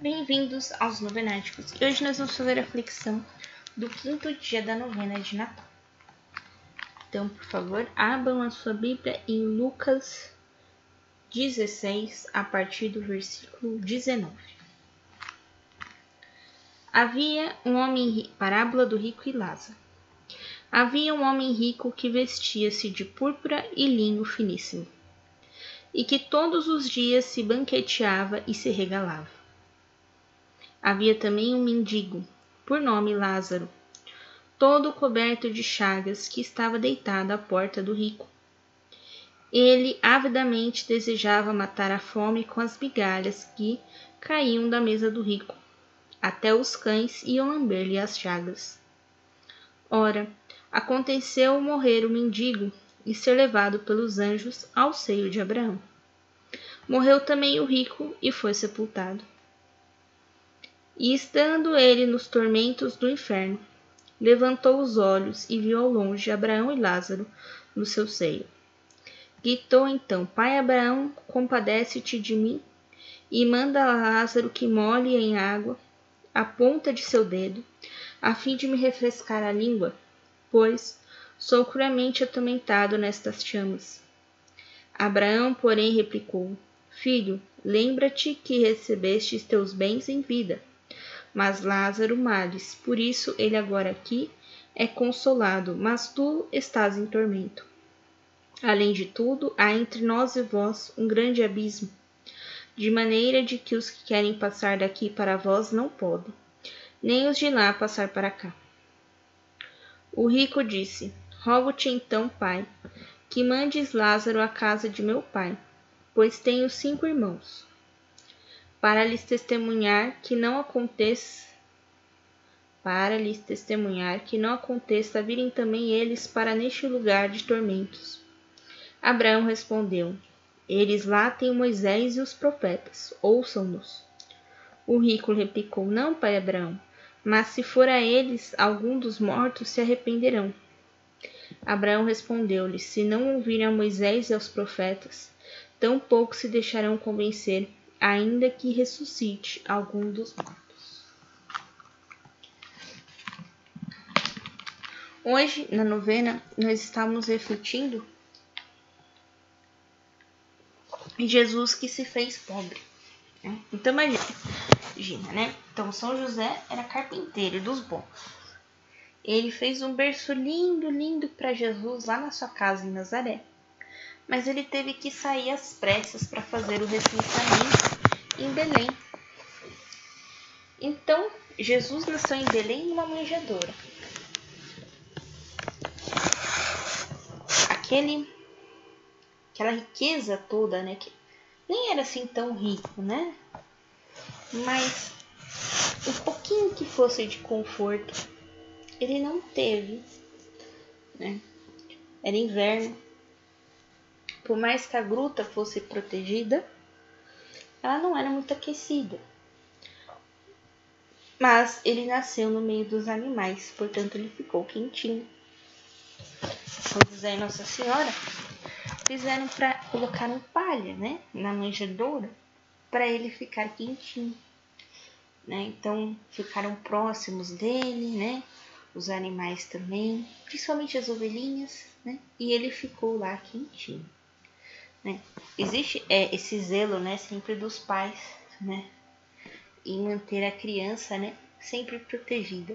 Bem-vindos aos Novenáticos. E hoje nós vamos fazer a flexão do quinto dia da novena de Natal. Então, por favor, abram a sua Bíblia em Lucas 16, a partir do versículo 19. Havia um homem, parábola do rico e Lázaro. Havia um homem rico que vestia-se de púrpura e linho finíssimo, e que todos os dias se banqueteava e se regalava. Havia também um mendigo, por nome Lázaro, todo coberto de chagas, que estava deitado à porta do rico. Ele avidamente desejava matar a fome com as migalhas que caíam da mesa do rico. Até os cães iam lamber-lhe as chagas. Ora, aconteceu morrer o mendigo e ser levado pelos anjos ao seio de Abraão. Morreu também o rico e foi sepultado. E estando ele nos tormentos do inferno, levantou os olhos e viu ao longe Abraão e Lázaro no seu seio. Gritou então: Pai Abraão, compadece-te de mim e manda a Lázaro que molhe em água a ponta de seu dedo, a fim de me refrescar a língua pois sou cruelmente atormentado nestas chamas. Abraão, porém, replicou: Filho, lembra-te que recebestes teus bens em vida, mas Lázaro males, por isso ele agora aqui é consolado, mas tu estás em tormento. Além de tudo, há entre nós e vós um grande abismo, de maneira de que os que querem passar daqui para vós não podem, nem os de lá passar para cá. O rico disse: Rogo-te então, pai, que mandes Lázaro à casa de meu pai, pois tenho cinco irmãos, para lhes testemunhar que não aconteça para lhes testemunhar que não aconteça virem também eles para neste lugar de tormentos. Abraão respondeu: Eles lá têm Moisés e os profetas, ouçam-nos. O rico replicou: Não, pai Abraão, mas se for a eles, algum dos mortos se arrependerão. Abraão respondeu-lhe: Se não ouvirem a Moisés e aos profetas, tampouco se deixarão convencer, ainda que ressuscite algum dos mortos. Hoje, na novena, nós estamos refletindo em Jesus que se fez pobre. Né? Então, imagine, Gina, né? Então, São José era carpinteiro dos bons. Ele fez um berço lindo, lindo para Jesus lá na sua casa em Nazaré. Mas ele teve que sair às pressas para fazer o recenseamento em Belém. Então, Jesus nasceu em Belém numa manjedoura. Aquele, aquela riqueza toda, né? Que nem era assim tão rico, né? mas o pouquinho que fosse de conforto ele não teve, né? Era inverno. Por mais que a gruta fosse protegida, ela não era muito aquecida. Mas ele nasceu no meio dos animais, portanto ele ficou quentinho. São José e Nossa Senhora fizeram para colocar um palha, né, na manjedoura, para ele ficar quentinho né? Então ficaram próximos dele, né? Os animais também, principalmente as ovelhinhas, né? E ele ficou lá quentinho, né? Existe é, esse zelo, né? Sempre dos pais, né? Em manter a criança, né? Sempre protegida.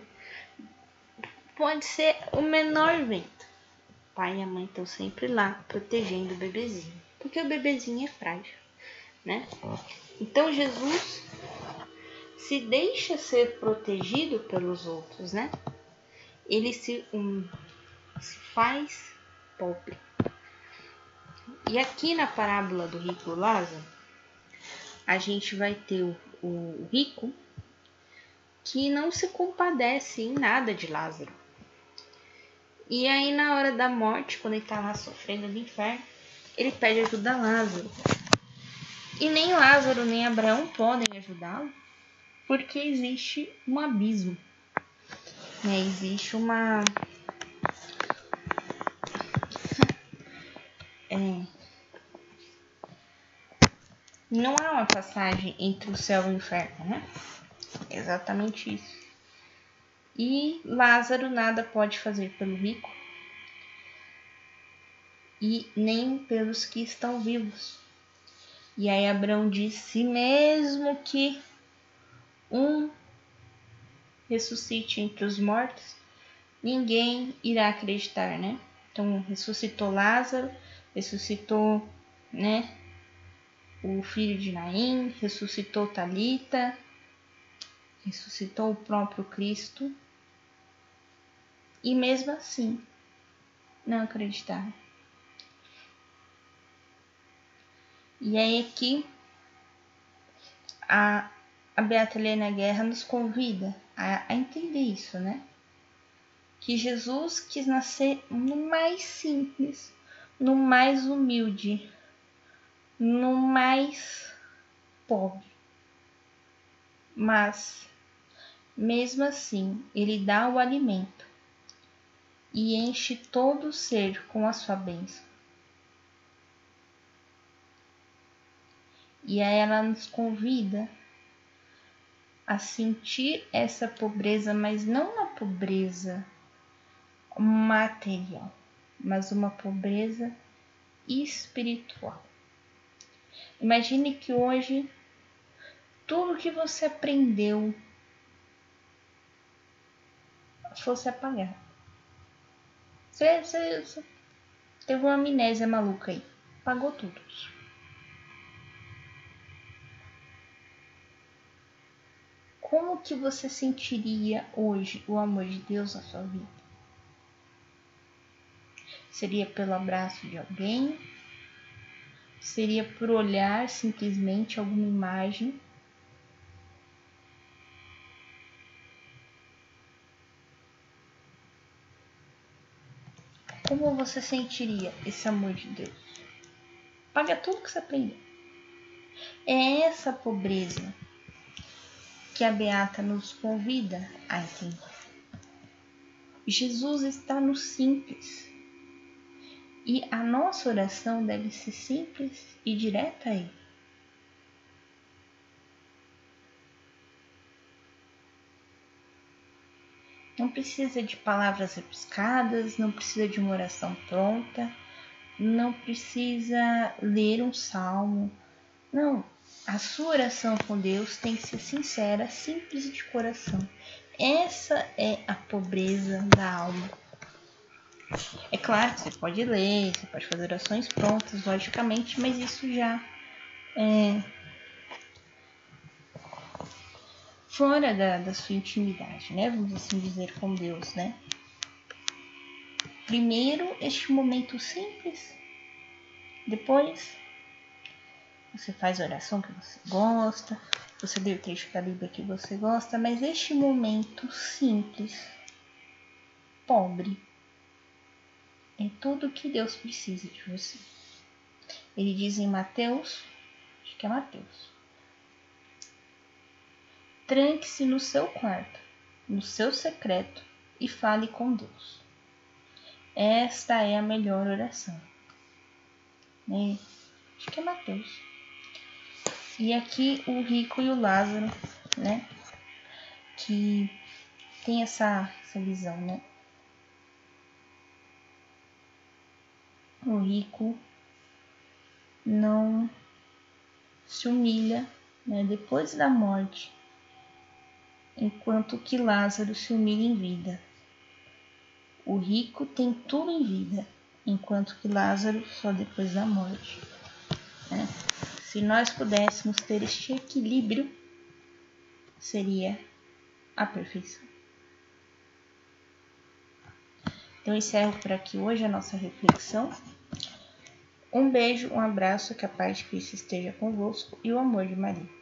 Pode ser o menor vento. O pai e a mãe estão sempre lá protegendo o bebezinho, porque o bebezinho é frágil, né? Então Jesus se deixa ser protegido pelos outros, né? Ele se, um, se faz pobre. E aqui na parábola do rico Lázaro, a gente vai ter o, o rico que não se compadece em nada de Lázaro. E aí, na hora da morte, quando ele tá lá sofrendo no inferno, ele pede ajuda a Lázaro. E nem Lázaro nem Abraão podem ajudá-lo, porque existe um abismo, né? Existe uma é, não há uma passagem entre o céu e o inferno, né? exatamente isso. E Lázaro nada pode fazer pelo rico e nem pelos que estão vivos. E aí Abraão disse: mesmo que um ressuscite entre os mortos, ninguém irá acreditar, né? Então ressuscitou Lázaro, ressuscitou, né? O filho de Naim, ressuscitou Talita, ressuscitou o próprio Cristo. E mesmo assim, não acreditaram. E aí aqui a, a Beata Helena Guerra nos convida a, a entender isso, né? Que Jesus quis nascer no mais simples, no mais humilde, no mais pobre. Mas, mesmo assim, ele dá o alimento e enche todo o ser com a sua bênção. E aí ela nos convida a sentir essa pobreza, mas não uma pobreza material, mas uma pobreza espiritual. Imagine que hoje tudo que você aprendeu fosse apagado. Você, você, você teve uma amnésia maluca aí, apagou tudo. como que você sentiria hoje o amor de Deus na sua vida? Seria pelo abraço de alguém? Seria por olhar simplesmente alguma imagem? Como você sentiria esse amor de Deus? Paga tudo que você aprendeu. É essa pobreza que a Beata nos convida a entender. Jesus está no simples. E a nossa oração deve ser simples e direta a Ele. Não precisa de palavras rebuscadas, não precisa de uma oração pronta, não precisa ler um salmo. Não, a sua oração com Deus tem que ser sincera, simples de coração. Essa é a pobreza da alma. É claro que você pode ler, você pode fazer orações prontas, logicamente, mas isso já é fora da, da sua intimidade, né? Vamos assim dizer com Deus, né? Primeiro este momento simples, depois você faz a oração que você gosta, você lê o trecho da Bíblia que você gosta, mas este momento simples, pobre, é tudo o que Deus precisa de você. Ele diz em Mateus, acho que é Mateus, tranque-se no seu quarto, no seu secreto e fale com Deus. Esta é a melhor oração. É, acho que é Mateus. E aqui o rico e o Lázaro, né? Que tem essa, essa visão, né? O rico não se humilha né, depois da morte, enquanto que Lázaro se humilha em vida. O rico tem tudo em vida, enquanto que Lázaro só depois da morte. Né? Se nós pudéssemos ter este equilíbrio, seria a perfeição. Então, encerro por aqui hoje a nossa reflexão. Um beijo, um abraço, que a paz de Cristo esteja convosco e o amor de Maria.